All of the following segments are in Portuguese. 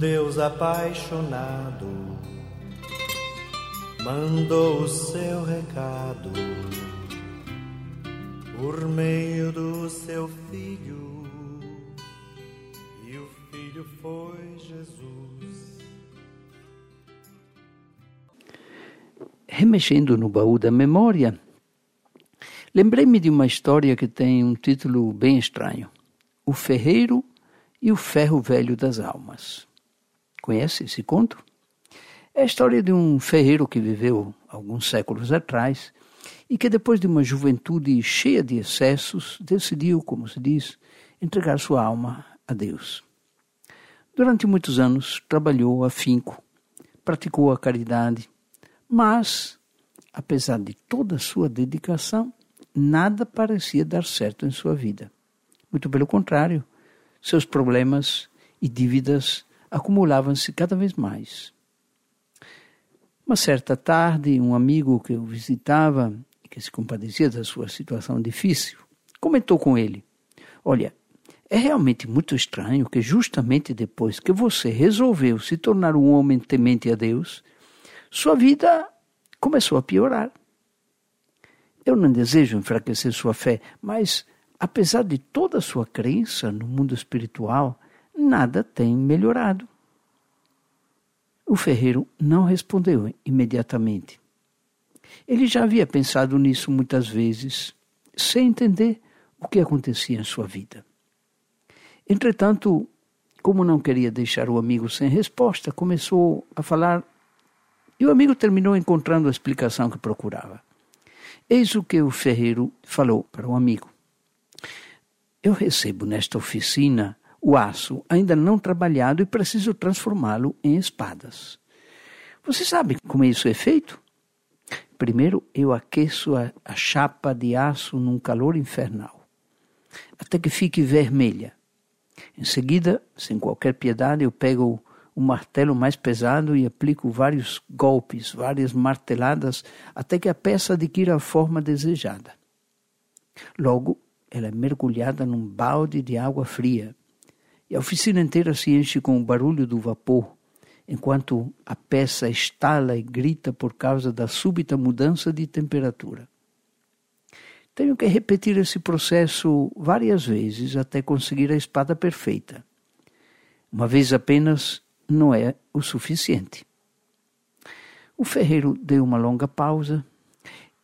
Deus apaixonado mandou o seu recado por meio do seu filho, e o filho foi Jesus. Remexendo no baú da memória, lembrei-me de uma história que tem um título bem estranho: O Ferreiro e o Ferro Velho das Almas. Conhece esse conto? É a história de um ferreiro que viveu alguns séculos atrás e que, depois de uma juventude cheia de excessos, decidiu, como se diz, entregar sua alma a Deus. Durante muitos anos trabalhou afinco, praticou a caridade, mas, apesar de toda a sua dedicação, nada parecia dar certo em sua vida. Muito pelo contrário, seus problemas e dívidas acumulavam-se cada vez mais. Uma certa tarde, um amigo que o visitava e que se compadecia da sua situação difícil, comentou com ele: Olha, é realmente muito estranho que, justamente depois que você resolveu se tornar um homem temente a Deus, sua vida começou a piorar. Eu não desejo enfraquecer sua fé, mas apesar de toda a sua crença no mundo espiritual, nada tem melhorado. O ferreiro não respondeu imediatamente. Ele já havia pensado nisso muitas vezes, sem entender o que acontecia em sua vida. Entretanto, como não queria deixar o amigo sem resposta, começou a falar e o amigo terminou encontrando a explicação que procurava. Eis o que o ferreiro falou para o amigo. Eu recebo nesta oficina o aço ainda não trabalhado e preciso transformá-lo em espadas. Você sabe como isso é feito? Primeiro eu aqueço a, a chapa de aço num calor infernal, até que fique vermelha. Em seguida, sem qualquer piedade, eu pego o martelo mais pesado e aplico vários golpes, várias marteladas, até que a peça adquira a forma desejada. Logo, ela é mergulhada num balde de água fria e a oficina inteira se enche com o barulho do vapor, enquanto a peça estala e grita por causa da súbita mudança de temperatura. Tenho que repetir esse processo várias vezes até conseguir a espada perfeita. Uma vez apenas não é o suficiente. O ferreiro deu uma longa pausa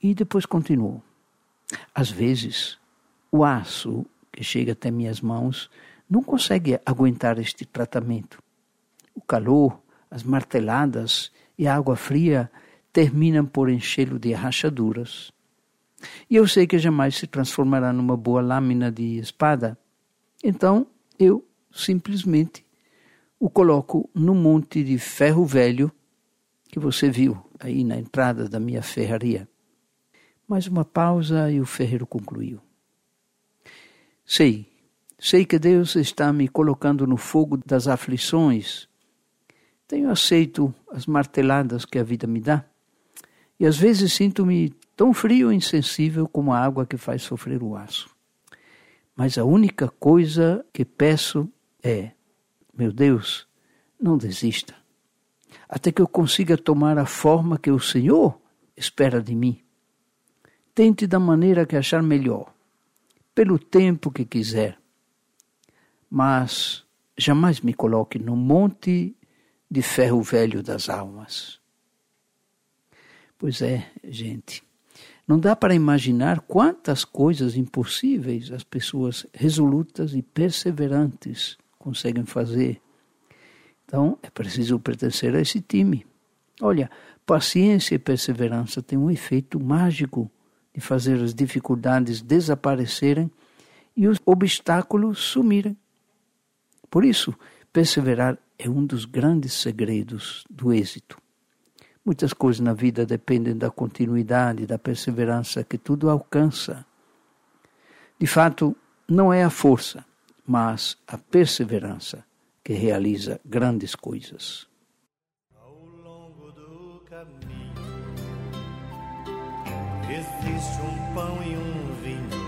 e depois continuou. Às vezes, o aço que chega até minhas mãos não consegue aguentar este tratamento. O calor, as marteladas e a água fria terminam por enchê-lo de rachaduras. E eu sei que jamais se transformará numa boa lâmina de espada. Então eu simplesmente o coloco no monte de ferro velho que você viu aí na entrada da minha ferraria. Mais uma pausa e o ferreiro concluiu. Sei, sei que Deus está me colocando no fogo das aflições. Tenho aceito as marteladas que a vida me dá. E às vezes sinto-me tão frio e insensível como a água que faz sofrer o aço. Mas a única coisa que peço é: meu Deus, não desista, até que eu consiga tomar a forma que o Senhor espera de mim. Tente da maneira que achar melhor pelo tempo que quiser. Mas jamais me coloque no monte de ferro velho das almas. Pois é, gente. Não dá para imaginar quantas coisas impossíveis as pessoas resolutas e perseverantes conseguem fazer. Então, é preciso pertencer a esse time. Olha, paciência e perseverança têm um efeito mágico de fazer as dificuldades desaparecerem e os obstáculos sumirem. Por isso, perseverar é um dos grandes segredos do êxito. Muitas coisas na vida dependem da continuidade, da perseverança que tudo alcança. De fato, não é a força, mas a perseverança que realiza grandes coisas. Ao longo do caminho existe um pão e um vinho